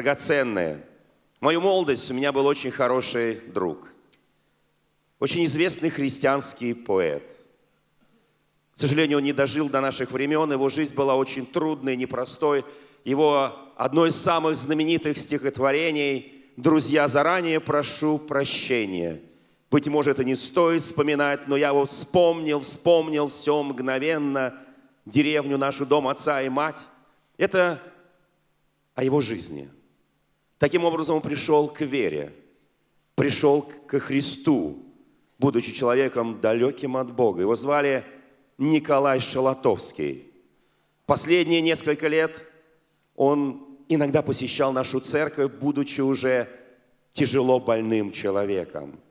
драгоценные. В мою молодость у меня был очень хороший друг. Очень известный христианский поэт. К сожалению, он не дожил до наших времен. Его жизнь была очень трудной, непростой. Его одно из самых знаменитых стихотворений «Друзья, заранее прошу прощения». Быть может, и не стоит вспоминать, но я вот вспомнил, вспомнил все мгновенно, деревню нашу, дом отца и мать. Это о его жизни. Таким образом, он пришел к вере, пришел к Христу, будучи человеком далеким от Бога. Его звали Николай Шалатовский. Последние несколько лет он иногда посещал нашу церковь, будучи уже тяжело больным человеком –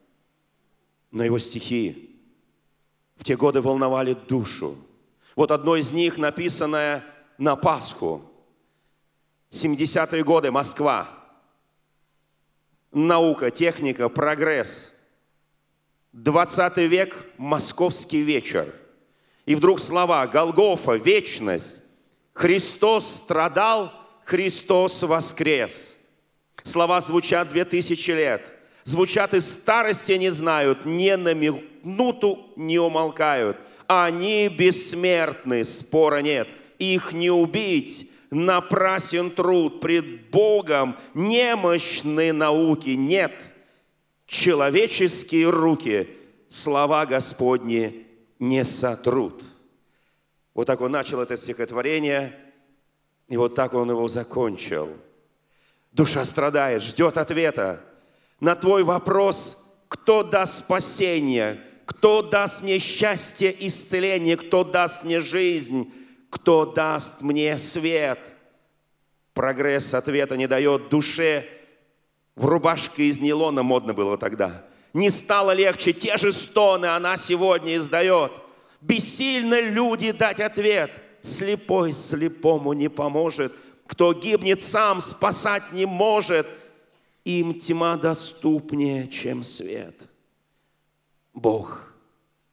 но его стихи в те годы волновали душу. Вот одно из них, написанное на Пасху. 70-е годы, Москва. Наука, техника, прогресс. 20 век, московский вечер. И вдруг слова Голгофа, вечность. Христос страдал, Христос воскрес. Слова звучат две тысячи лет – звучат из старости не знают, ни на минуту не умолкают. Они бессмертны, спора нет. Их не убить, напрасен труд пред Богом, немощны науки нет. Человеческие руки слова Господни не сотрут. Вот так он начал это стихотворение, и вот так он его закончил. Душа страдает, ждет ответа на твой вопрос, кто даст спасение, кто даст мне счастье, исцеление, кто даст мне жизнь, кто даст мне свет. Прогресс ответа не дает душе. В рубашке из нейлона модно было тогда. Не стало легче, те же стоны она сегодня издает. Бессильно люди дать ответ. Слепой слепому не поможет. Кто гибнет сам, спасать не может – им тьма доступнее, чем свет. Бог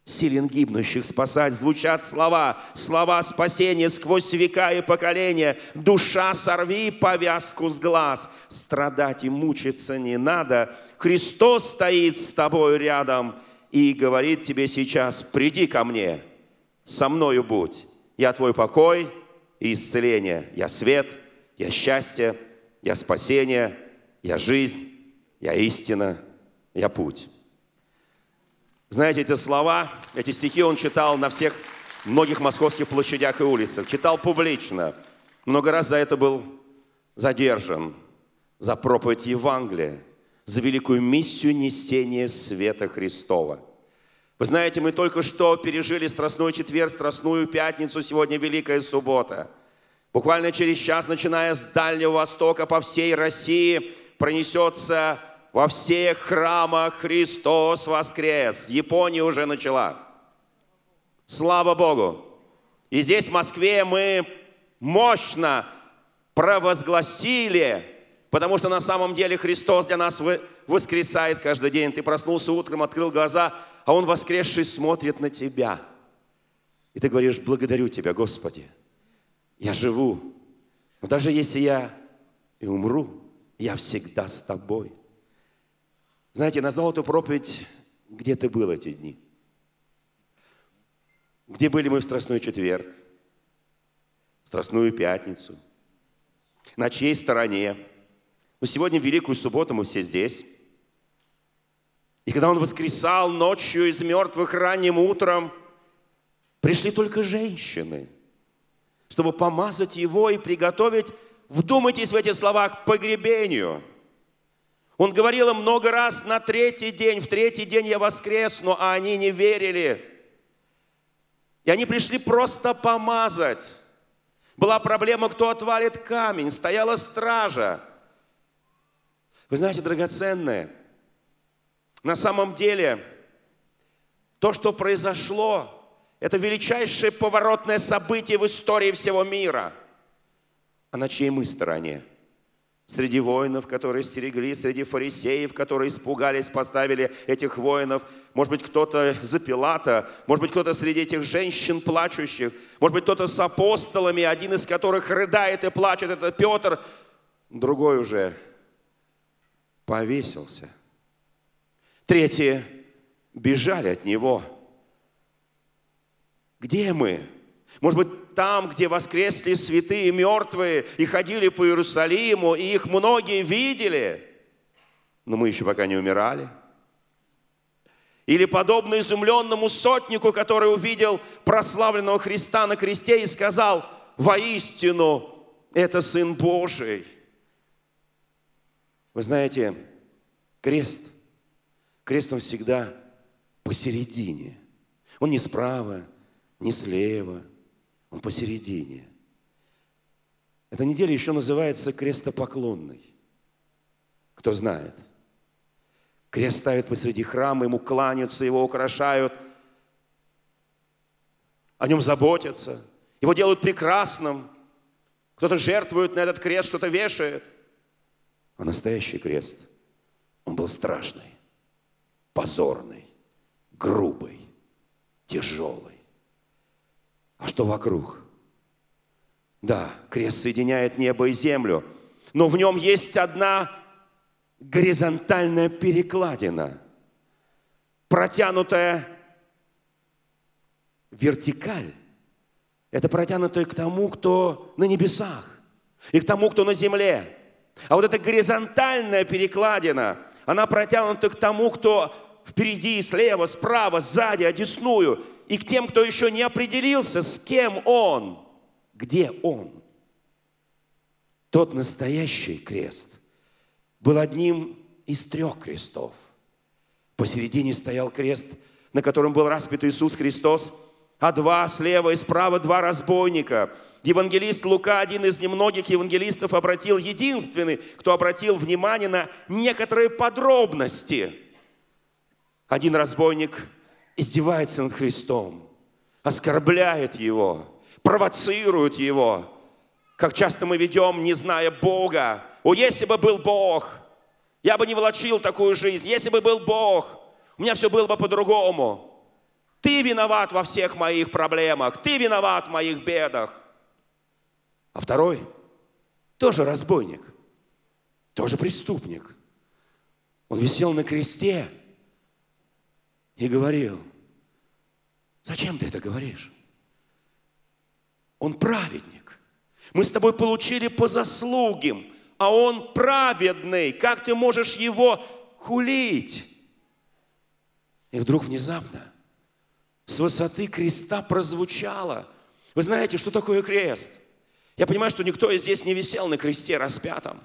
силен гибнущих спасать. Звучат слова, слова спасения сквозь века и поколения. Душа, сорви повязку с глаз. Страдать и мучиться не надо. Христос стоит с тобой рядом и говорит тебе сейчас, приди ко мне, со мною будь. Я твой покой и исцеление. Я свет, я счастье, я спасение – я жизнь, я истина, я путь. Знаете, эти слова, эти стихи он читал на всех многих московских площадях и улицах, читал публично. Много раз за это был задержан, за проповедь Евангелия, за великую миссию несения света Христова. Вы знаете, мы только что пережили Страстной четверг, Страстную пятницу, сегодня Великая суббота. Буквально через час, начиная с Дальнего Востока по всей России – пронесется во всех храмах Христос воскрес. Япония уже начала. Слава Богу! И здесь, в Москве, мы мощно провозгласили, потому что на самом деле Христос для нас воскресает каждый день. Ты проснулся утром, открыл глаза, а Он воскресший смотрит на тебя. И ты говоришь, благодарю Тебя, Господи. Я живу. Но даже если я и умру, я всегда с тобой. Знаете, назвал эту проповедь «Где ты был эти дни?» Где были мы в Страстной четверг, в Страстную пятницу? На чьей стороне? Но сегодня, в Великую субботу, мы все здесь. И когда Он воскресал ночью из мертвых ранним утром, пришли только женщины, чтобы помазать Его и приготовить Вдумайтесь в эти слова к погребению. Он говорил им много раз на третий день, в третий день я воскресну, а они не верили. И они пришли просто помазать. Была проблема, кто отвалит камень, стояла стража. Вы знаете, драгоценное, на самом деле то, что произошло, это величайшее поворотное событие в истории всего мира – а на чьей мы стороне? Среди воинов, которые стерегли, среди фарисеев, которые испугались, поставили этих воинов. Может быть, кто-то за Пилата, может быть, кто-то среди этих женщин плачущих, может быть, кто-то с апостолами, один из которых рыдает и плачет, это Петр. другой уже повесился. Третьи бежали от него. Где мы? Может быть, там, где воскресли святые мертвые и ходили по Иерусалиму, и их многие видели, но мы еще пока не умирали. Или подобно изумленному сотнику, который увидел прославленного Христа на кресте и сказал, воистину, это Сын Божий. Вы знаете, крест, крест он всегда посередине. Он не справа, не слева, он посередине. Эта неделя еще называется крестопоклонной. Кто знает? Крест ставят посреди храма, ему кланяются, его украшают, о нем заботятся, его делают прекрасным. Кто-то жертвует на этот крест, что-то вешает. А настоящий крест, он был страшный, позорный, грубый, тяжелый. А что вокруг? Да, крест соединяет небо и землю, но в нем есть одна горизонтальная перекладина, протянутая вертикаль. Это протянутая к тому, кто на небесах, и к тому, кто на земле. А вот эта горизонтальная перекладина, она протянута к тому, кто впереди, слева, справа, сзади, одесную, и к тем, кто еще не определился, с кем он, где он. Тот настоящий крест был одним из трех крестов. Посередине стоял крест, на котором был распят Иисус Христос, а два слева и справа два разбойника. Евангелист Лука, один из немногих евангелистов, обратил, единственный, кто обратил внимание на некоторые подробности. Один разбойник издевается над Христом, оскорбляет Его, провоцирует Его. Как часто мы ведем, не зная Бога. О, если бы был Бог, я бы не волочил такую жизнь. Если бы был Бог, у меня все было бы по-другому. Ты виноват во всех моих проблемах, ты виноват в моих бедах. А второй тоже разбойник, тоже преступник. Он висел на кресте и говорил, зачем ты это говоришь? Он праведник. Мы с тобой получили по заслугам, а он праведный. Как ты можешь его хулить? И вдруг внезапно с высоты креста прозвучало. Вы знаете, что такое крест? Я понимаю, что никто из здесь не висел на кресте распятом.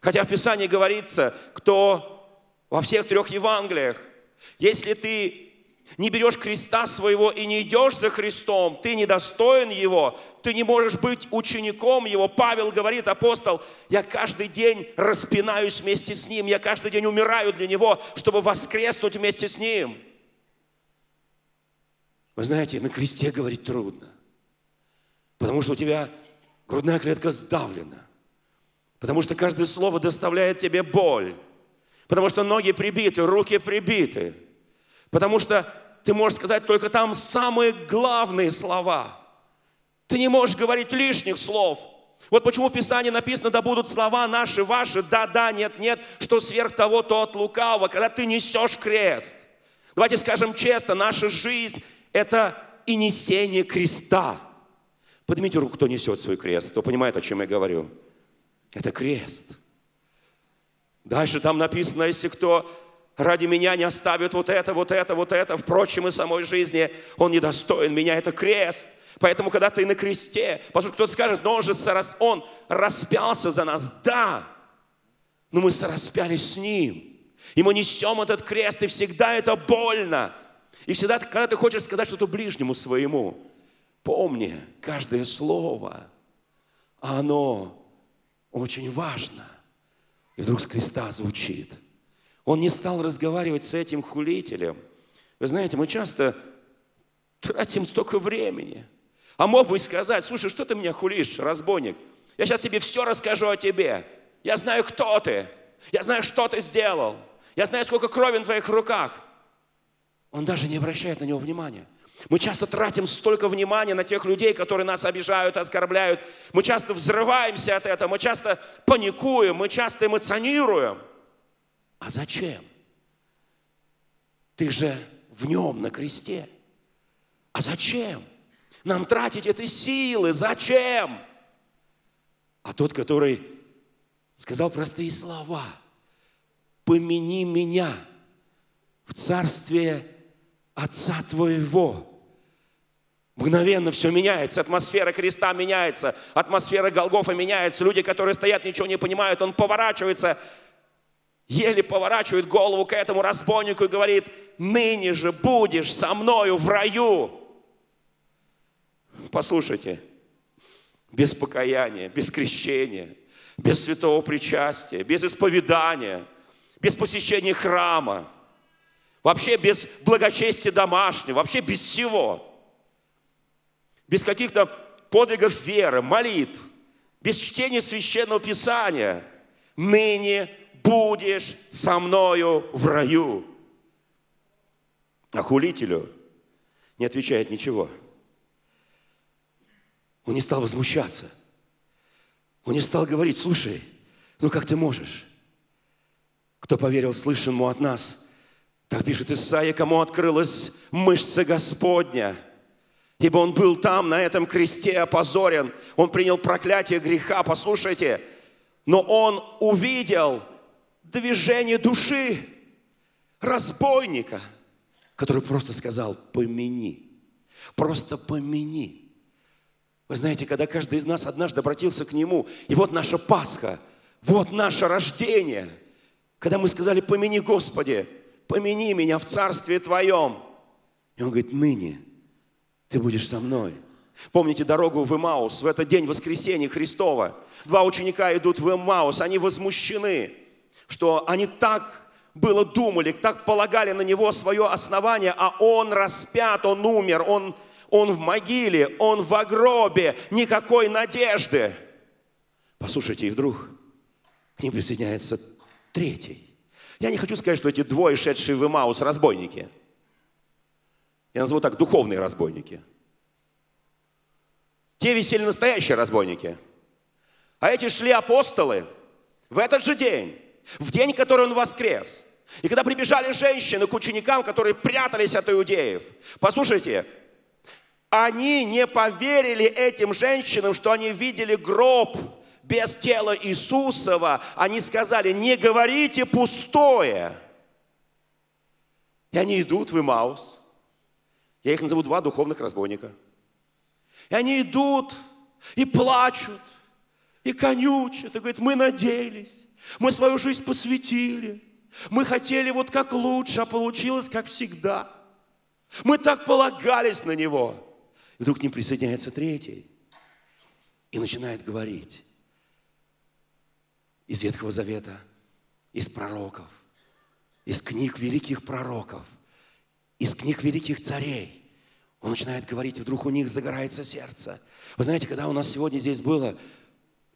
Хотя в Писании говорится, кто во всех трех Евангелиях, если ты не берешь креста своего и не идешь за Христом, ты недостоин Его, ты не можешь быть учеником Его. Павел говорит, апостол, я каждый день распинаюсь вместе с Ним, я каждый день умираю для Него, чтобы воскреснуть вместе с Ним. Вы знаете, на кресте говорить трудно, потому что у тебя грудная клетка сдавлена, потому что каждое слово доставляет тебе боль, потому что ноги прибиты, руки прибиты, потому что ты можешь сказать только там самые главные слова. Ты не можешь говорить лишних слов. Вот почему в Писании написано, да будут слова наши, ваши, да, да, нет, нет, что сверх того, то от лукавого, когда ты несешь крест. Давайте скажем честно, наша жизнь это и несение креста. Поднимите руку, кто несет свой крест, кто понимает, о чем я говорю. Это крест. Дальше там написано, если кто ради меня не оставит вот это, вот это, вот это, впрочем, и самой жизни, он недостоин меня, это крест. Поэтому, когда ты на кресте, поскольку кто-то скажет, но он же сорос, он распялся за нас, да, но мы сораспялись с ним. И мы несем этот крест, и всегда это больно. И всегда, когда ты хочешь сказать что-то ближнему своему, помни, каждое слово, оно очень важно. И вдруг с креста звучит. Он не стал разговаривать с этим хулителем. Вы знаете, мы часто тратим столько времени. А мог бы сказать, слушай, что ты меня хулишь, разбойник? Я сейчас тебе все расскажу о тебе. Я знаю, кто ты. Я знаю, что ты сделал. Я знаю, сколько крови на твоих руках. Он даже не обращает на него внимания. Мы часто тратим столько внимания на тех людей, которые нас обижают, оскорбляют. Мы часто взрываемся от этого, мы часто паникуем, мы часто эмоционируем. А зачем? Ты же в нем на кресте. А зачем? Нам тратить эти силы, зачем? А тот, который сказал простые слова, помяни меня в царстве Отца Твоего. Мгновенно все меняется, атмосфера креста меняется, атмосфера Голгофа меняется, люди, которые стоят, ничего не понимают, он поворачивается, еле поворачивает голову к этому разбойнику и говорит, ныне же будешь со мною в раю. Послушайте, без покаяния, без крещения, без святого причастия, без исповедания, без посещения храма, вообще без благочестия домашнего, вообще без всего, без каких-то подвигов веры, молитв, без чтения священного писания, ныне будешь со мною в раю. А хулителю не отвечает ничего. Он не стал возмущаться. Он не стал говорить, слушай, ну как ты можешь? Кто поверил слышанному от нас? Так пишет Исаия, кому открылась мышца Господня. Ибо он был там, на этом кресте опозорен. Он принял проклятие греха, послушайте. Но он увидел движение души разбойника, который просто сказал, помяни. Просто помяни. Вы знаете, когда каждый из нас однажды обратился к Нему, и вот наша Пасха, вот наше рождение, когда мы сказали, помяни Господи, помяни меня в Царстве Твоем. И Он говорит, ныне ты будешь со мной. Помните дорогу в Имаус, в этот день воскресения Христова. Два ученика идут в Имаус, они возмущены, что они так было думали, так полагали на него свое основание, а он распят, он умер, он, он в могиле, он в гробе, никакой надежды. Послушайте, и вдруг к ним присоединяется третий. Я не хочу сказать, что эти двое, шедшие в Имаус, разбойники. Я назову так, духовные разбойники. Те висели настоящие разбойники. А эти шли апостолы в этот же день, в день, который он воскрес. И когда прибежали женщины к ученикам, которые прятались от иудеев, послушайте, они не поверили этим женщинам, что они видели гроб без тела Иисусова, они сказали, не говорите пустое. И они идут в Имаус. Я их назову два духовных разбойника. И они идут и плачут, и конючат, и говорят, мы надеялись, мы свою жизнь посвятили, мы хотели вот как лучше, а получилось как всегда. Мы так полагались на Него. И вдруг к ним присоединяется третий и начинает говорить из Ветхого Завета, из пророков, из книг великих пророков, из книг великих царей. Он начинает говорить, и вдруг у них загорается сердце. Вы знаете, когда у нас сегодня здесь было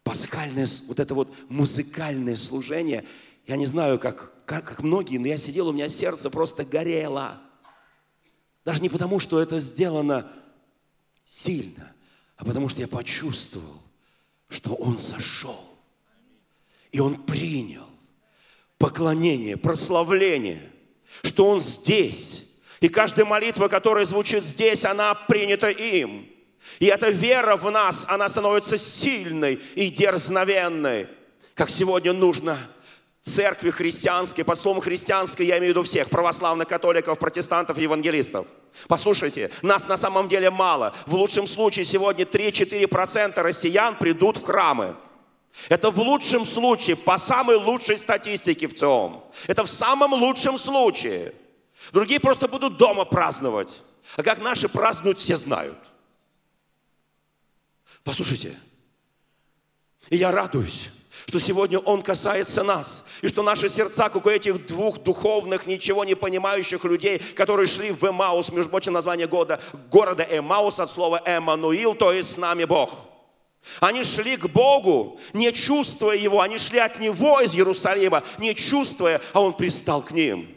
пасхальное, вот это вот музыкальное служение, я не знаю, как, как, как многие, но я сидел, у меня сердце просто горело. Даже не потому, что это сделано сильно, а потому что я почувствовал, что Он сошел. И он принял поклонение, прославление, что он здесь. И каждая молитва, которая звучит здесь, она принята им. И эта вера в нас, она становится сильной и дерзновенной, как сегодня нужно церкви христианской, под словом христианской я имею в виду всех, православных католиков, протестантов, евангелистов. Послушайте, нас на самом деле мало. В лучшем случае сегодня 3-4% россиян придут в храмы. Это в лучшем случае, по самой лучшей статистике в ЦИОМ. Это в самом лучшем случае. Другие просто будут дома праздновать. А как наши празднуют, все знают. Послушайте, и я радуюсь, что сегодня Он касается нас, и что наши сердца, как у этих двух духовных, ничего не понимающих людей, которые шли в Эмаус, между прочим, название года, города Эмаус от слова Эммануил, то есть с нами Бог – они шли к Богу, не чувствуя Его. Они шли от Него из Иерусалима, не чувствуя, а Он пристал к ним.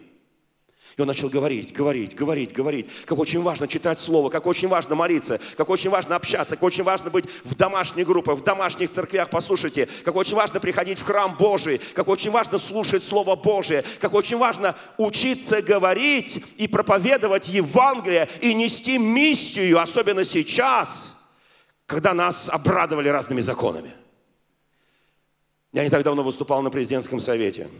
И он начал говорить, говорить, говорить, говорить, как очень важно читать Слово, как очень важно молиться, как очень важно общаться, как очень важно быть в домашних группах, в домашних церквях, послушайте, как очень важно приходить в храм Божий, как очень важно слушать Слово Божие, как очень важно учиться говорить и проповедовать Евангелие и нести миссию, особенно сейчас, когда нас обрадовали разными законами. Я не так давно выступал на президентском совете –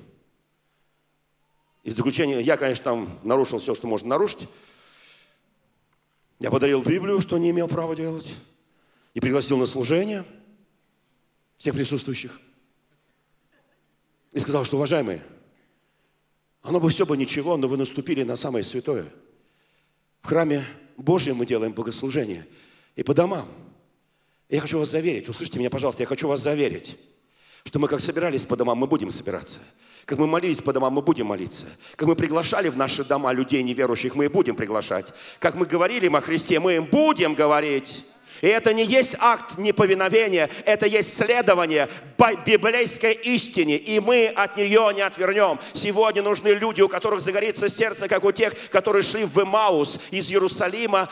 и в заключение, я, конечно, там нарушил все, что можно нарушить. Я подарил Библию, что не имел права делать. И пригласил на служение всех присутствующих. И сказал, что, уважаемые, оно бы все бы ничего, но вы наступили на самое святое. В храме Божьем мы делаем богослужение. И по домам. Я хочу вас заверить, услышьте меня, пожалуйста, я хочу вас заверить, что мы как собирались по домам, мы будем собираться. Как мы молились по домам, мы будем молиться. Как мы приглашали в наши дома людей неверующих, мы и будем приглашать. Как мы говорили им о Христе, мы им будем говорить. И это не есть акт неповиновения, это есть следование библейской истине, и мы от нее не отвернем. Сегодня нужны люди, у которых загорится сердце, как у тех, которые шли в Эмаус из Иерусалима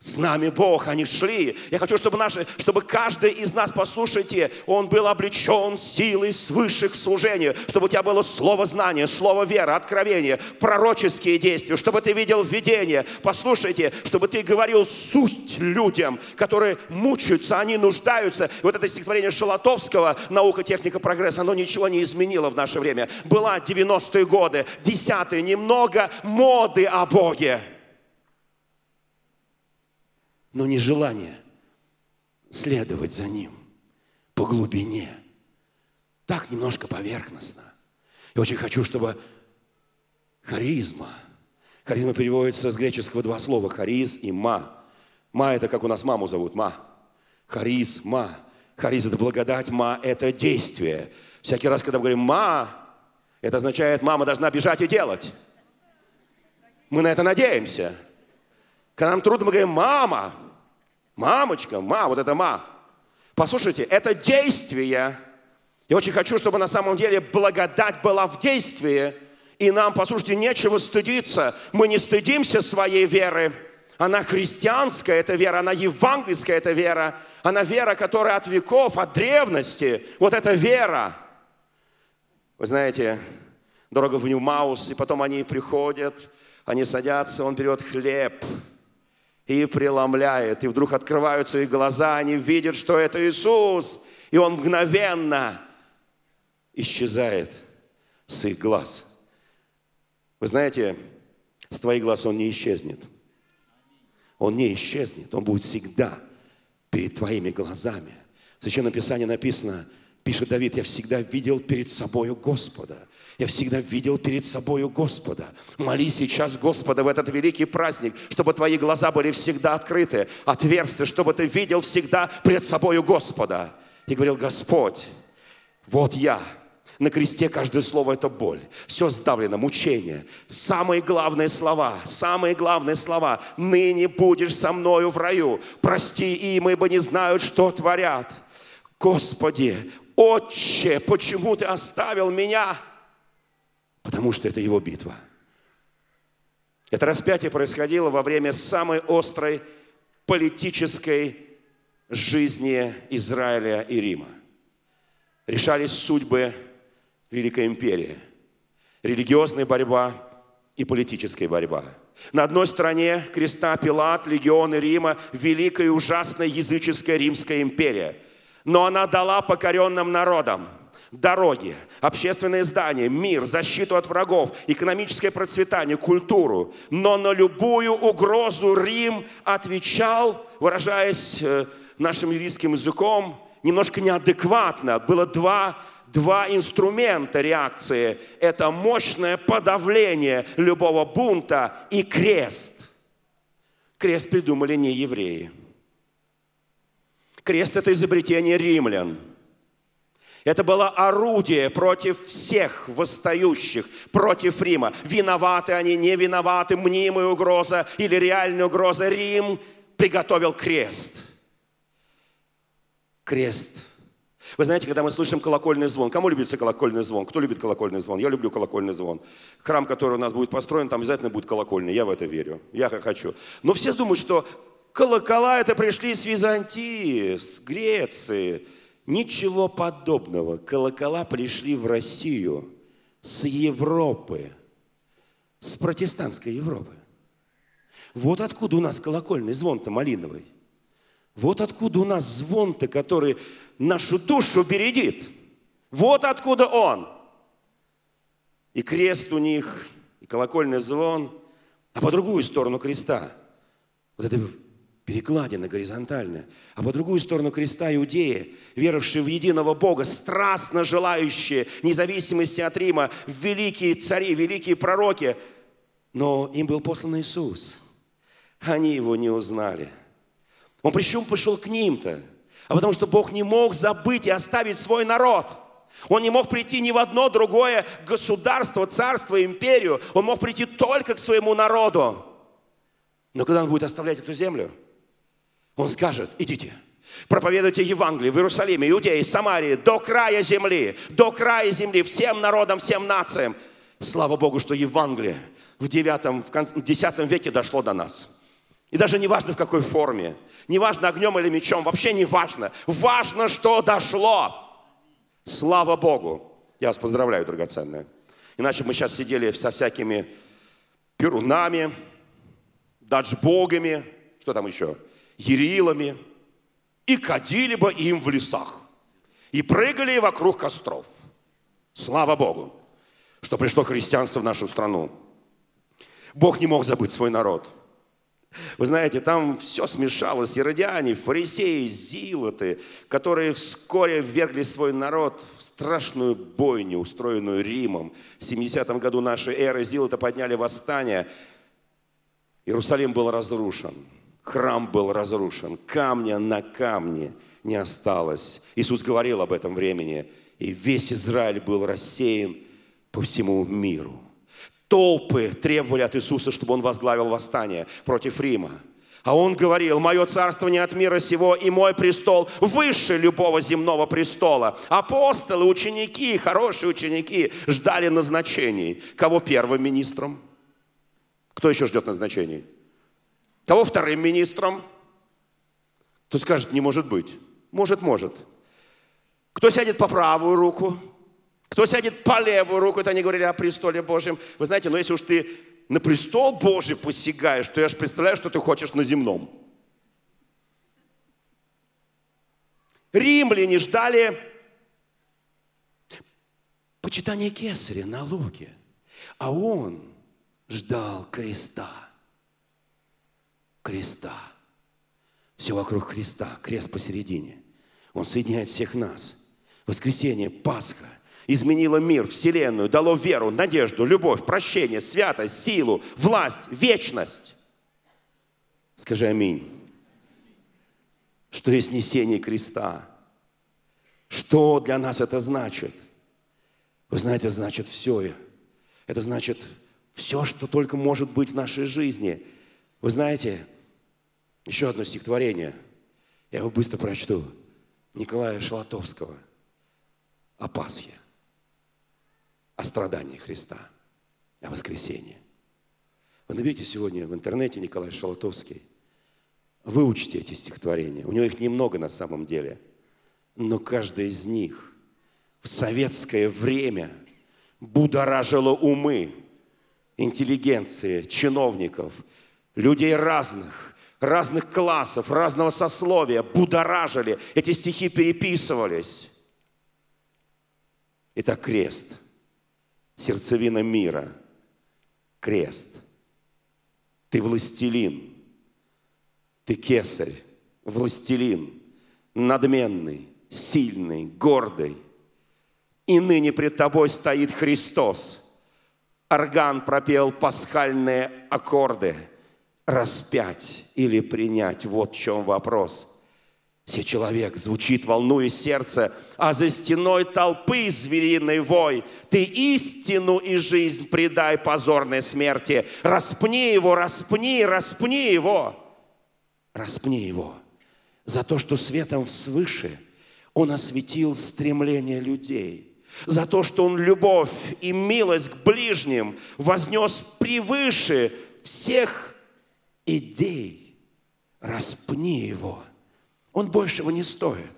с нами Бог, они шли. Я хочу, чтобы, наши, чтобы каждый из нас, послушайте, он был облечен силой свыше к служению, чтобы у тебя было слово знания, слово вера, откровение, пророческие действия, чтобы ты видел видение. Послушайте, чтобы ты говорил суть людям, которые мучаются, они нуждаются. И вот это стихотворение Шалатовского «Наука, техника, прогресс», оно ничего не изменило в наше время. Была 90-е годы, 10-е, немного моды о Боге но не желание следовать за Ним по глубине. Так немножко поверхностно. Я очень хочу, чтобы харизма, харизма переводится с греческого два слова, хариз и ма. Ма – это как у нас маму зовут, ма. Хариз, ма. Хариз – это благодать, ма – это действие. Всякий раз, когда мы говорим «ма», это означает, мама должна бежать и делать. Мы на это надеемся. Когда нам трудно, мы говорим «мама», Мамочка, ма, вот это ма. Послушайте, это действие. Я очень хочу, чтобы на самом деле благодать была в действии. И нам, послушайте, нечего стыдиться. Мы не стыдимся своей веры. Она христианская, эта вера, она евангельская, эта вера. Она вера, которая от веков, от древности. Вот эта вера. Вы знаете, дорога в Ньюмаус, и потом они приходят, они садятся, он берет хлеб – и преломляет. И вдруг открываются их глаза, они видят, что это Иисус. И Он мгновенно исчезает с их глаз. Вы знаете, с твоих глаз Он не исчезнет. Он не исчезнет, Он будет всегда перед твоими глазами. В Священном Писании написано, пишет Давид, я всегда видел перед собою Господа. Я всегда видел перед собою Господа. Моли сейчас Господа в этот великий праздник, чтобы твои глаза были всегда открыты, отверсты, чтобы ты видел всегда перед собою Господа. И говорил, Господь, вот я, на кресте каждое слово – это боль. Все сдавлено, мучение. Самые главные слова, самые главные слова. «Ныне будешь со мною в раю. Прости им, ибо не знают, что творят». Господи, Отче, почему Ты оставил меня? Потому что это его битва. Это распятие происходило во время самой острой политической жизни Израиля и Рима. Решались судьбы Великой империи. Религиозная борьба и политическая борьба. На одной стороне креста Пилат, легионы Рима, великая и ужасная языческая Римская империя. Но она дала покоренным народам – дороги, общественные здания, мир, защиту от врагов, экономическое процветание, культуру. Но на любую угрозу Рим отвечал, выражаясь э, нашим юридическим языком, немножко неадекватно. Было два, два инструмента реакции. Это мощное подавление любого бунта и крест. Крест придумали не евреи. Крест – это изобретение римлян – это было орудие против всех восстающих, против Рима. Виноваты они, не виноваты, мнимая угроза или реальная угроза. Рим приготовил крест. Крест. Вы знаете, когда мы слышим колокольный звон, кому любится колокольный звон? Кто любит колокольный звон? Я люблю колокольный звон. Храм, который у нас будет построен, там обязательно будет колокольный. Я в это верю. Я хочу. Но все думают, что колокола это пришли с Византии, с Греции. Ничего подобного. Колокола пришли в Россию с Европы, с протестантской Европы. Вот откуда у нас колокольный звон-то малиновый. Вот откуда у нас звон-то, который нашу душу бередит. Вот откуда он. И крест у них, и колокольный звон, а по другую сторону креста. Вот это перекладина горизонтальная. А по другую сторону креста иудеи, веровавшие в единого Бога, страстно желающие независимости от Рима, великие цари, великие пророки. Но им был послан Иисус. Они его не узнали. Он причем пошел к ним-то? а потому что Бог не мог забыть и оставить свой народ. Он не мог прийти ни в одно другое государство, царство, империю. Он мог прийти только к своему народу. Но когда он будет оставлять эту землю, он скажет, идите, проповедуйте Евангелие в Иерусалиме, Иудее, Самарии, до края земли, до края земли, всем народам, всем нациям. Слава Богу, что Евангелие в 9, в 10 веке дошло до нас. И даже не важно в какой форме, не важно огнем или мечом, вообще не важно. Важно, что дошло. Слава Богу. Я вас поздравляю, драгоценная. Иначе мы сейчас сидели со всякими перунами, даджбогами, что там еще, ерилами, и кадили бы им в лесах, и прыгали вокруг костров. Слава Богу, что пришло христианство в нашу страну. Бог не мог забыть свой народ – вы знаете, там все смешалось. Иродиане, фарисеи, зилоты, которые вскоре ввергли свой народ в страшную бойню, устроенную Римом. В 70 году нашей эры зилоты подняли восстание. Иерусалим был разрушен. Храм был разрушен. Камня на камне не осталось. Иисус говорил об этом времени. И весь Израиль был рассеян по всему миру. Толпы требовали от Иисуса, чтобы он возглавил восстание против Рима. А он говорил, мое царство не от мира сего, и мой престол выше любого земного престола. Апостолы, ученики, хорошие ученики ждали назначений. Кого первым министром? Кто еще ждет назначений? Кого вторым министром? Кто скажет, не может быть. Может, может. Кто сядет по правую руку? Кто сядет по левую руку, это они говорили о престоле Божьем. Вы знаете, но если уж ты на престол Божий посягаешь, то я же представляю, что ты хочешь на земном. Римляне ждали почитания кесаря на луге, а он ждал креста. Креста. Все вокруг Христа, крест посередине. Он соединяет всех нас. Воскресенье, Пасха, изменило мир, вселенную, дало веру, надежду, любовь, прощение, святость, силу, власть, вечность. Скажи аминь. Что есть несение креста? Что для нас это значит? Вы знаете, значит все. Это значит все, что только может быть в нашей жизни. Вы знаете, еще одно стихотворение. Я его быстро прочту. Николая Шалатовского о Пасхе о страдании Христа, о воскресении. Вы наберите сегодня в интернете Николай Шалатовский. Выучите эти стихотворения. У него их немного на самом деле. Но каждое из них в советское время будоражило умы интеллигенции, чиновников, людей разных, разных классов, разного сословия, будоражили. Эти стихи переписывались. Это крест – сердцевина мира, крест. Ты властелин, ты кесарь, властелин, надменный, сильный, гордый. И ныне пред тобой стоит Христос. Орган пропел пасхальные аккорды. Распять или принять, вот в чем вопрос – все человек звучит, волнуя сердце, а за стеной толпы звериный вой. Ты истину и жизнь предай позорной смерти. Распни его, распни, распни его. Распни его за то, что светом свыше Он осветил стремление людей. За то, что Он любовь и милость к ближним вознес превыше всех идей. Распни его. Он большего не стоит.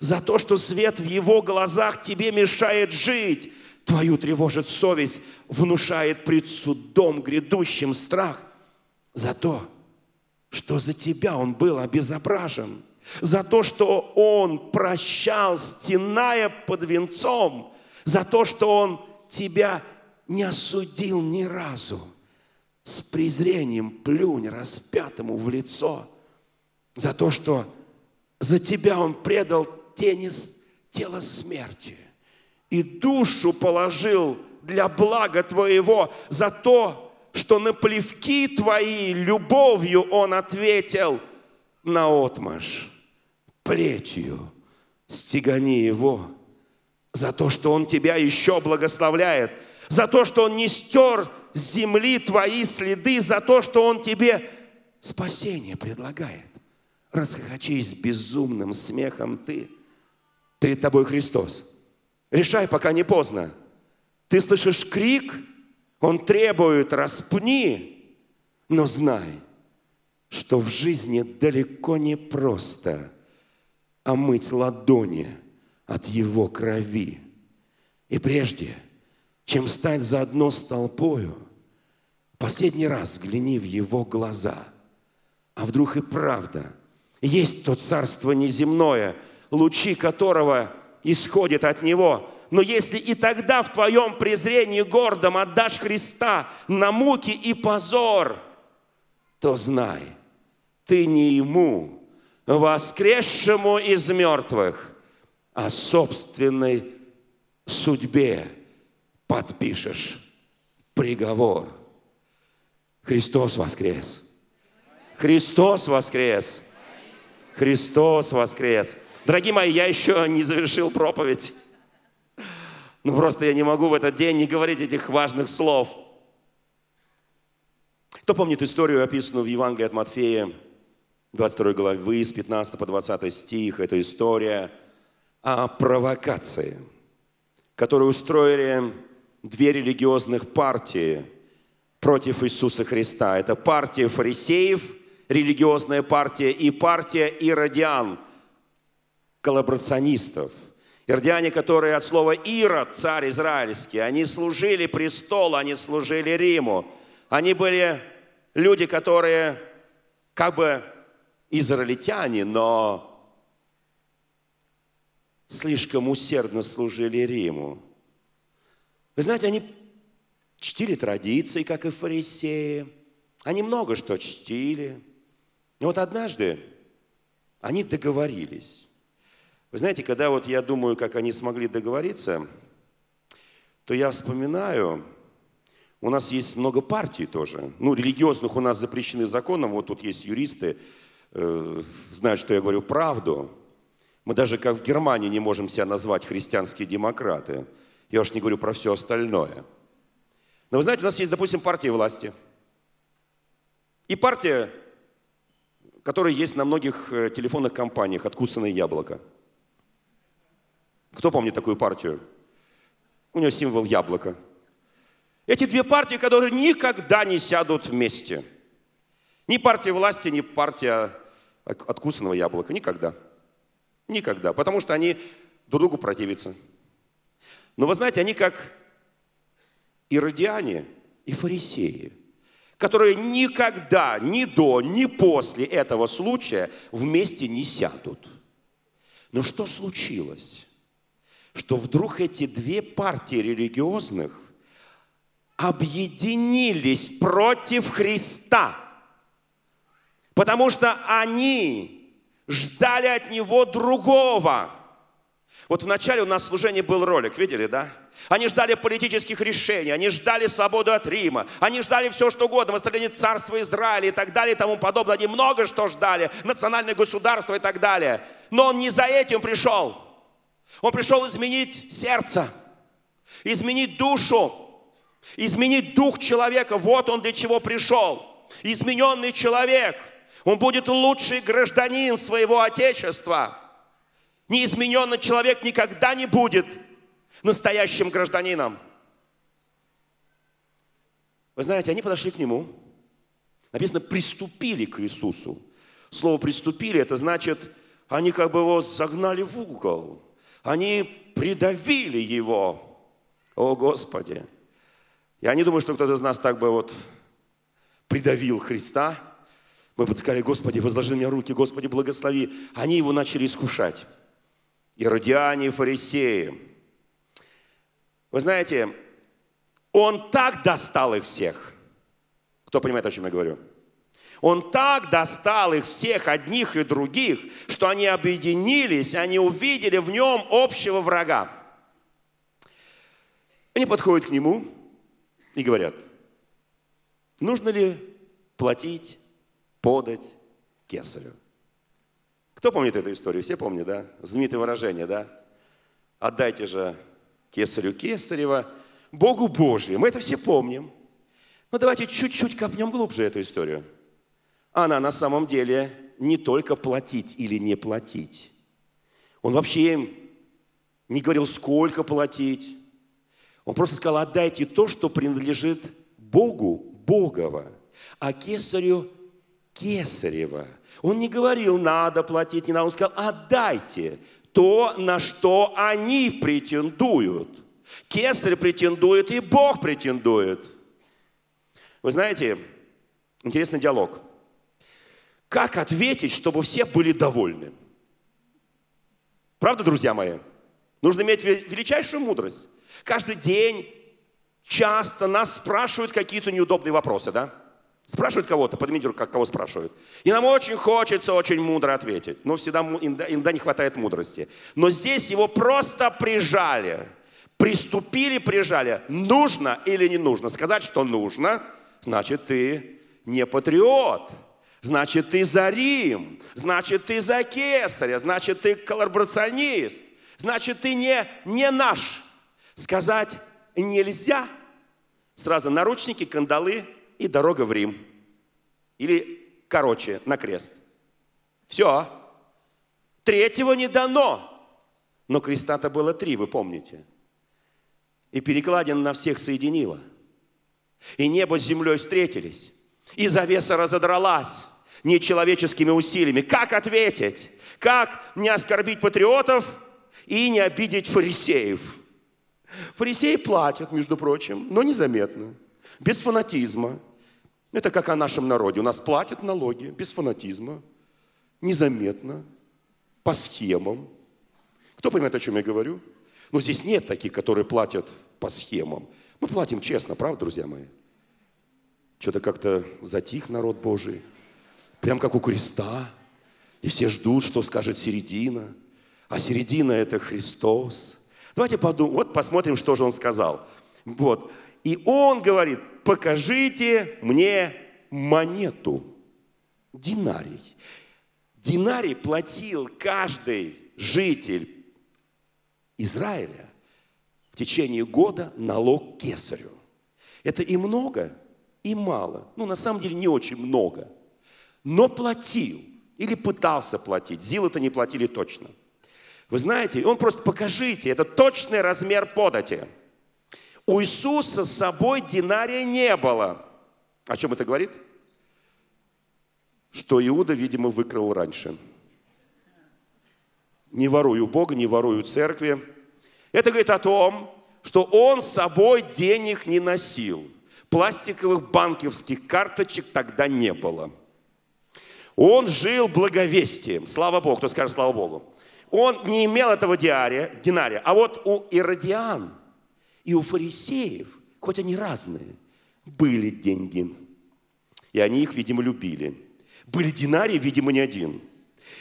За то, что свет в его глазах тебе мешает жить. Твою тревожит совесть, внушает пред судом грядущим страх. За то, что за тебя он был обезображен. За то, что он прощал, стеная под венцом. За то, что он тебя не осудил ни разу с презрением плюнь распятому в лицо за то, что за тебя Он предал тени тела смерти и душу положил для блага Твоего за то, что на плевки Твои любовью Он ответил на отмаш плетью стегани Его за то, что Он тебя еще благословляет, за то, что Он не стер земли твои следы за то, что Он тебе спасение предлагает. Расхохочись безумным смехом ты. Перед тобой Христос. Решай, пока не поздно. Ты слышишь крик, Он требует «распни», но знай, что в жизни далеко не просто омыть ладони от Его крови. И прежде, чем стать заодно с толпою, Последний раз взгляни в его глаза. А вдруг и правда есть то царство неземное, лучи которого исходят от него. Но если и тогда в твоем презрении гордом отдашь Христа на муки и позор, то знай, ты не ему, воскресшему из мертвых, а собственной судьбе подпишешь приговор – Христос воскрес. Христос воскрес. Христос воскрес. Дорогие мои, я еще не завершил проповедь. Ну просто я не могу в этот день не говорить этих важных слов. Кто помнит историю, описанную в Евангелии от Матфея, 22 главы, с 15 по 20 стих? Это история о провокации, которую устроили две религиозных партии – против Иисуса Христа. Это партия фарисеев, религиозная партия, и партия иродиан, коллаборационистов. Иродиане, которые от слова «ирод», царь израильский, они служили престолу, они служили Риму. Они были люди, которые как бы израильтяне, но слишком усердно служили Риму. Вы знаете, они чтили традиции, как и фарисеи. Они много что чтили. Но вот однажды они договорились. Вы знаете, когда вот я думаю, как они смогли договориться, то я вспоминаю, у нас есть много партий тоже. Ну, религиозных у нас запрещены законом. Вот тут есть юристы, э, знают, что я говорю правду. Мы даже как в Германии не можем себя назвать христианские демократы. Я уж не говорю про все остальное – но вы знаете, у нас есть, допустим, партия власти. И партия, которая есть на многих э, телефонных компаниях, откусанное яблоко. Кто помнит такую партию? У нее символ яблоко. Эти две партии, которые никогда не сядут вместе. Ни партия власти, ни партия откусанного яблока. Никогда. Никогда. Потому что они друг другу противятся. Но вы знаете, они как иродиане и фарисеи, которые никогда, ни до, ни после этого случая вместе не сядут. Но что случилось? Что вдруг эти две партии религиозных объединились против Христа, потому что они ждали от Него другого – вот в начале у нас в служении был ролик, видели, да? Они ждали политических решений, они ждали свободу от Рима, они ждали все, что угодно, восстановление царства Израиля и так далее и тому подобное. Они много что ждали, национальное государство и так далее. Но он не за этим пришел. Он пришел изменить сердце, изменить душу, изменить дух человека. Вот он для чего пришел. Измененный человек, он будет лучший гражданин своего Отечества – Неизмененный человек никогда не будет настоящим гражданином. Вы знаете, они подошли к нему, написано, приступили к Иисусу. Слово «приступили» – это значит, они как бы его загнали в угол. Они придавили его. О, Господи! Я не думаю, что кто-то из нас так бы вот придавил Христа. Мы бы сказали, Господи, возложи мне руки, Господи, благослови. Они его начали искушать. Иродиане и фарисеи. Вы знаете, он так достал их всех. Кто понимает, о чем я говорю? Он так достал их всех, одних и других, что они объединились, они увидели в нем общего врага. Они подходят к нему и говорят, нужно ли платить, подать кесарю? Кто помнит эту историю? Все помнят, да? Знаменитое выражение, да? Отдайте же кесарю кесарева, Богу Божию. Мы это все помним. Но давайте чуть-чуть копнем глубже эту историю. Она на самом деле не только платить или не платить. Он вообще им не говорил, сколько платить. Он просто сказал, отдайте то, что принадлежит Богу, Богова, а кесарю Кесарева. Он не говорил, надо платить, не надо. Он сказал, отдайте то, на что они претендуют. Кесарь претендует, и Бог претендует. Вы знаете, интересный диалог. Как ответить, чтобы все были довольны? Правда, друзья мои? Нужно иметь величайшую мудрость. Каждый день, часто нас спрашивают какие-то неудобные вопросы, да? Спрашивают кого-то, поднимите руку, кого спрашивают. И нам очень хочется очень мудро ответить, но всегда иногда не хватает мудрости. Но здесь его просто прижали. Приступили, прижали. Нужно или не нужно? Сказать, что нужно, значит, ты не патриот. Значит, ты за Рим. Значит, ты за Кесаря. Значит, ты коллаборационист. Значит, ты не, не наш. Сказать нельзя. Сразу наручники, кандалы – и дорога в Рим. Или, короче, на крест. Все. Третьего не дано. Но креста-то было три, вы помните. И перекладина на всех соединила. И небо с землей встретились. И завеса разодралась нечеловеческими усилиями. Как ответить? Как не оскорбить патриотов и не обидеть фарисеев? Фарисеи платят, между прочим, но незаметно без фанатизма. Это как о нашем народе. У нас платят налоги без фанатизма, незаметно, по схемам. Кто понимает, о чем я говорю? Но здесь нет таких, которые платят по схемам. Мы платим честно, правда, друзья мои? Что-то как-то затих народ Божий. Прям как у креста. И все ждут, что скажет середина. А середина – это Христос. Давайте подумаем, вот посмотрим, что же он сказал. Вот. И он говорит, покажите мне монету, динарий. Динарий платил каждый житель Израиля в течение года налог кесарю. Это и много, и мало. Ну, на самом деле, не очень много. Но платил или пытался платить. Зилы-то не платили точно. Вы знаете, он просто покажите, это точный размер подати – у Иисуса с собой динария не было. О чем это говорит? Что Иуда, видимо, выкрал раньше. Не ворую Бога, не ворую церкви. Это говорит о том, что он с собой денег не носил. Пластиковых банковских карточек тогда не было. Он жил благовестием. Слава Богу. Кто скажет слава Богу? Он не имел этого диария, динария. А вот у иродиан – и у фарисеев, хоть они разные, были деньги. И они их, видимо, любили. Были динарии, видимо, не один.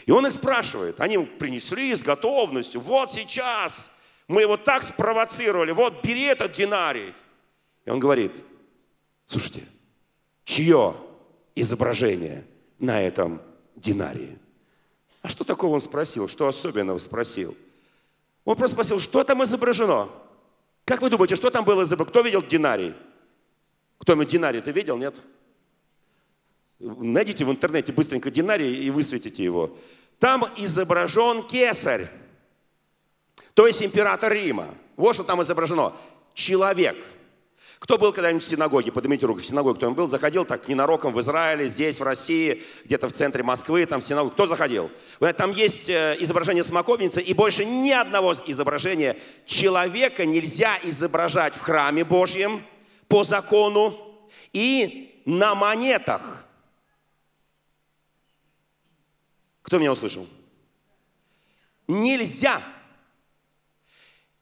И он их спрашивает. Они принесли с готовностью. Вот сейчас мы его так спровоцировали. Вот бери этот динарий. И он говорит, слушайте, чье изображение на этом динарии? А что такого он спросил? Что особенного спросил? Он просто спросил, что там изображено? Как вы думаете, что там было? Кто видел динарий? Кто-нибудь динарий ты видел, нет? Найдите в интернете быстренько динарий и высветите его. Там изображен кесарь. то есть император Рима. Вот что там изображено. Человек. Кто был когда-нибудь в синагоге? Поднимите руку. В синагоге кто-нибудь был? Заходил так ненароком в Израиле, здесь, в России, где-то в центре Москвы, там в синагоге. Кто заходил? Там есть э, изображение смоковницы, и больше ни одного изображения человека нельзя изображать в храме Божьем по закону и на монетах. Кто меня услышал? Нельзя.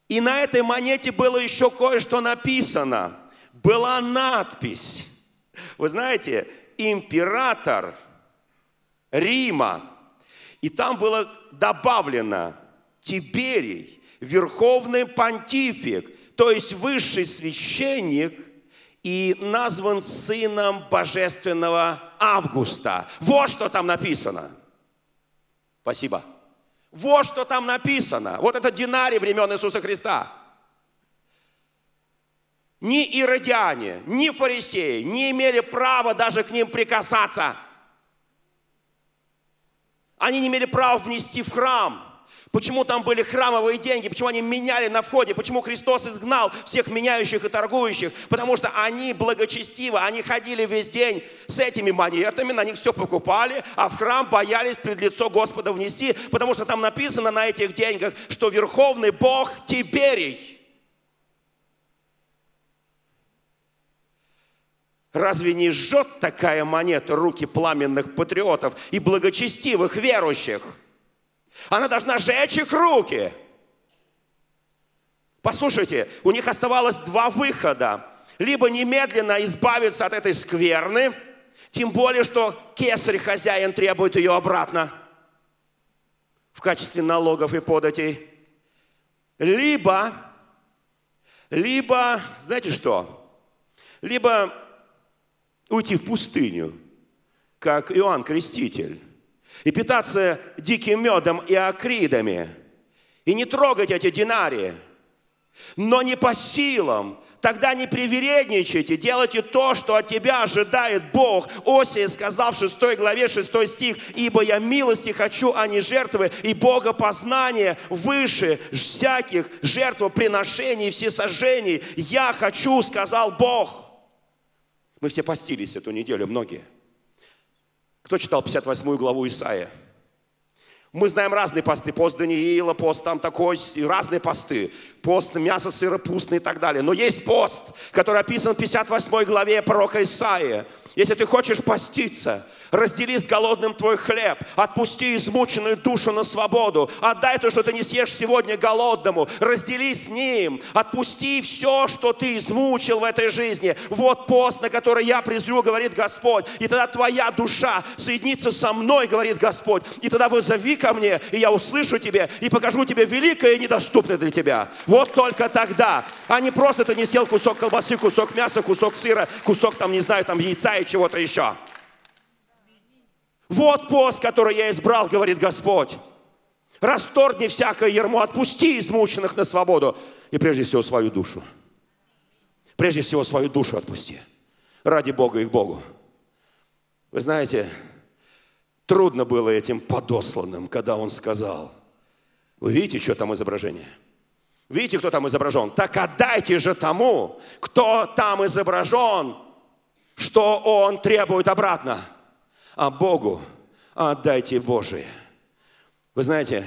И на этой монете было еще кое-что написано. Была надпись. Вы знаете, император Рима. И там было добавлено Тиберий, верховный понтифик, то есть высший священник и назван сыном божественного Августа. Вот что там написано. Спасибо. Вот что там написано. Вот это динарий времен Иисуса Христа. Ни иродиане, ни фарисеи не имели права даже к ним прикасаться. Они не имели права внести в храм. Почему там были храмовые деньги? Почему они меняли на входе? Почему Христос изгнал всех меняющих и торгующих? Потому что они благочестивы, они ходили весь день с этими монетами, на них все покупали, а в храм боялись пред лицо Господа внести, потому что там написано на этих деньгах, что Верховный Бог Тиберий. Разве не жжет такая монета руки пламенных патриотов и благочестивых верующих? Она должна сжечь их руки. Послушайте, у них оставалось два выхода. Либо немедленно избавиться от этой скверны, тем более, что кесарь, хозяин, требует ее обратно в качестве налогов и податей. Либо, либо, знаете что? Либо уйти в пустыню, как Иоанн Креститель и питаться диким медом и акридами, и не трогать эти динарии, но не по силам, тогда не привередничайте, делайте то, что от тебя ожидает Бог. Осия сказал в 6 главе 6 стих, «Ибо я милости хочу, а не жертвы, и Бога познание выше всяких жертвоприношений всесожжений. Я хочу, сказал Бог». Мы все постились эту неделю, многие – кто читал 58 главу Исаия? Мы знаем разные посты. Пост Даниила, пост там такой, разные посты. Пост мясо, сыра, пустный и так далее. Но есть пост, который описан в 58 главе пророка Исаия. Если ты хочешь поститься, раздели с голодным твой хлеб, отпусти измученную душу на свободу, отдай то, что ты не съешь сегодня голодному, раздели с ним, отпусти все, что ты измучил в этой жизни. Вот пост, на который я презрю, говорит Господь. И тогда твоя душа соединится со мной, говорит Господь. И тогда вызови ко мне, и я услышу тебе, и покажу тебе великое и недоступное для тебя. Вот только тогда. А не просто ты не съел кусок колбасы, кусок мяса, кусок сыра, кусок там, не знаю, там яйца и чего-то еще. Вот пост, который я избрал, говорит Господь. Расторгни всякое ермо, отпусти измученных на свободу. И прежде всего свою душу. Прежде всего свою душу отпусти. Ради Бога и к Богу. Вы знаете, трудно было этим подосланным, когда он сказал, вы видите, что там изображение? Видите, кто там изображен? Так отдайте же тому, кто там изображен, что он требует обратно а Богу отдайте Божие. Вы знаете,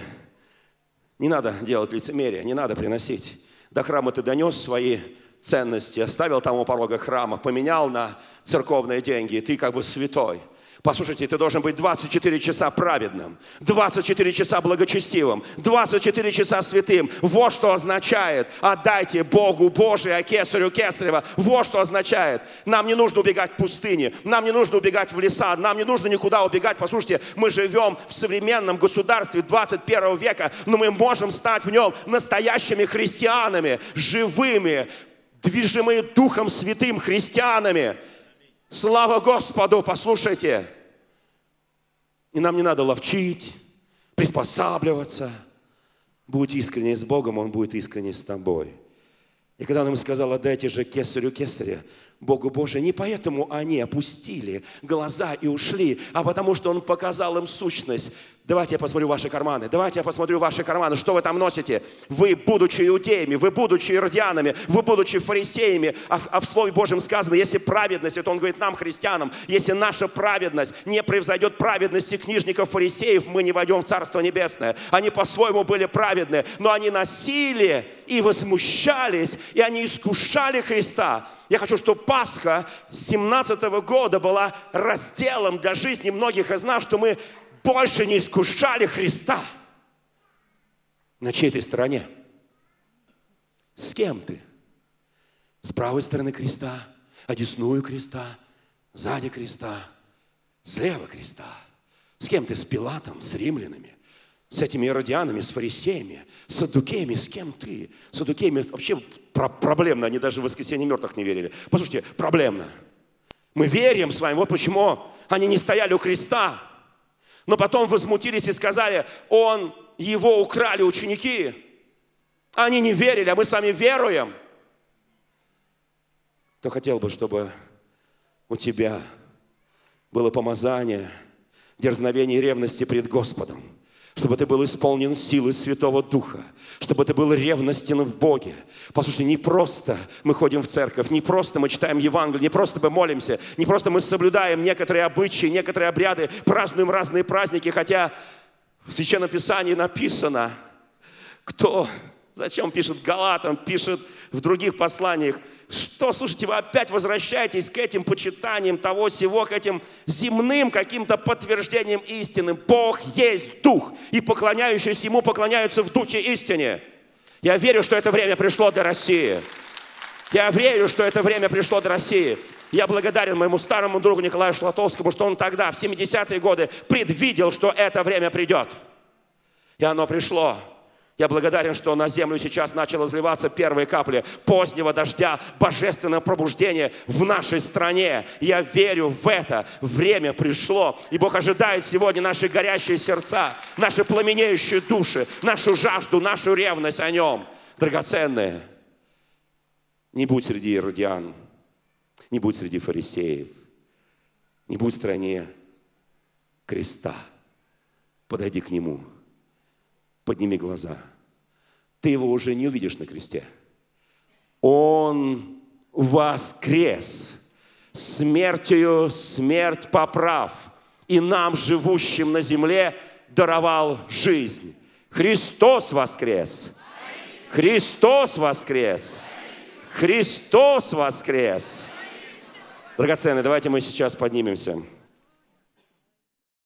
не надо делать лицемерие, не надо приносить. До храма ты донес свои ценности, оставил там у порога храма, поменял на церковные деньги, и ты как бы святой – Послушайте, ты должен быть 24 часа праведным, 24 часа благочестивым, 24 часа святым. Вот что означает «отдайте Богу Божие, а кесарю кесарева». Вот что означает. Нам не нужно убегать в пустыне, нам не нужно убегать в леса, нам не нужно никуда убегать. Послушайте, мы живем в современном государстве 21 века, но мы можем стать в нем настоящими христианами, живыми, движимые Духом Святым христианами – Слава Господу, послушайте. И нам не надо ловчить, приспосабливаться. Будь искренне с Богом, Он будет искренне с тобой. И когда он им сказал, отдайте же кесарю кесаря, Богу Божию, не поэтому они опустили глаза и ушли, а потому что Он показал им сущность Давайте я посмотрю ваши карманы. Давайте я посмотрю ваши карманы. Что вы там носите? Вы, будучи иудеями, вы, будучи иродианами, вы, будучи фарисеями, а, а в Слове Божьем сказано, если праведность, это он говорит нам, христианам, если наша праведность не превзойдет праведности книжников, фарисеев, мы не войдем в Царство Небесное. Они по-своему были праведны, но они носили и возмущались, и они искушали Христа. Я хочу, чтобы Пасха 17 года была разделом для жизни многих из нас, что мы больше не искушали Христа. На чьей ты стороне? С кем ты? С правой стороны креста, одесную креста, сзади креста, слева креста. С кем ты? С Пилатом, с римлянами, с этими иродианами, с фарисеями, с садукеями. С кем ты? С садукеями вообще проблемно. Они даже в воскресенье мертвых не верили. Послушайте, проблемно. Мы верим с вами. Вот почему они не стояли у креста. Но потом возмутились и сказали, он, его украли ученики. Они не верили, а мы сами веруем. Кто хотел бы, чтобы у тебя было помазание, дерзновение и ревности пред Господом – чтобы ты был исполнен силы Святого Духа, чтобы ты был ревностен в Боге. Послушайте, не просто мы ходим в церковь, не просто мы читаем Евангелие, не просто мы молимся, не просто мы соблюдаем некоторые обычаи, некоторые обряды, празднуем разные праздники, хотя в Священном Писании написано, кто, зачем пишет Галатам, пишет в других посланиях – что, слушайте, вы опять возвращаетесь к этим почитаниям того всего, к этим земным каким-то подтверждениям истины. Бог есть Дух, и поклоняющиеся Ему поклоняются в Духе истине. Я верю, что это время пришло для России. Я верю, что это время пришло для России. Я благодарен моему старому другу Николаю Шлатовскому, что он тогда, в 70-е годы, предвидел, что это время придет. И оно пришло. Я благодарен, что на землю сейчас начало изливаться первые капли позднего дождя, божественного пробуждения в нашей стране. Я верю в это. Время пришло. И Бог ожидает сегодня наши горящие сердца, наши пламенеющие души, нашу жажду, нашу ревность о Нем. Драгоценные. Не будь среди иродиан, не будь среди фарисеев, не будь в стране креста. Подойди к Нему – подними глаза. Ты его уже не увидишь на кресте. Он воскрес. Смертью смерть поправ. И нам, живущим на земле, даровал жизнь. Христос воскрес. Христос воскрес. Христос воскрес. Драгоценные, давайте мы сейчас поднимемся.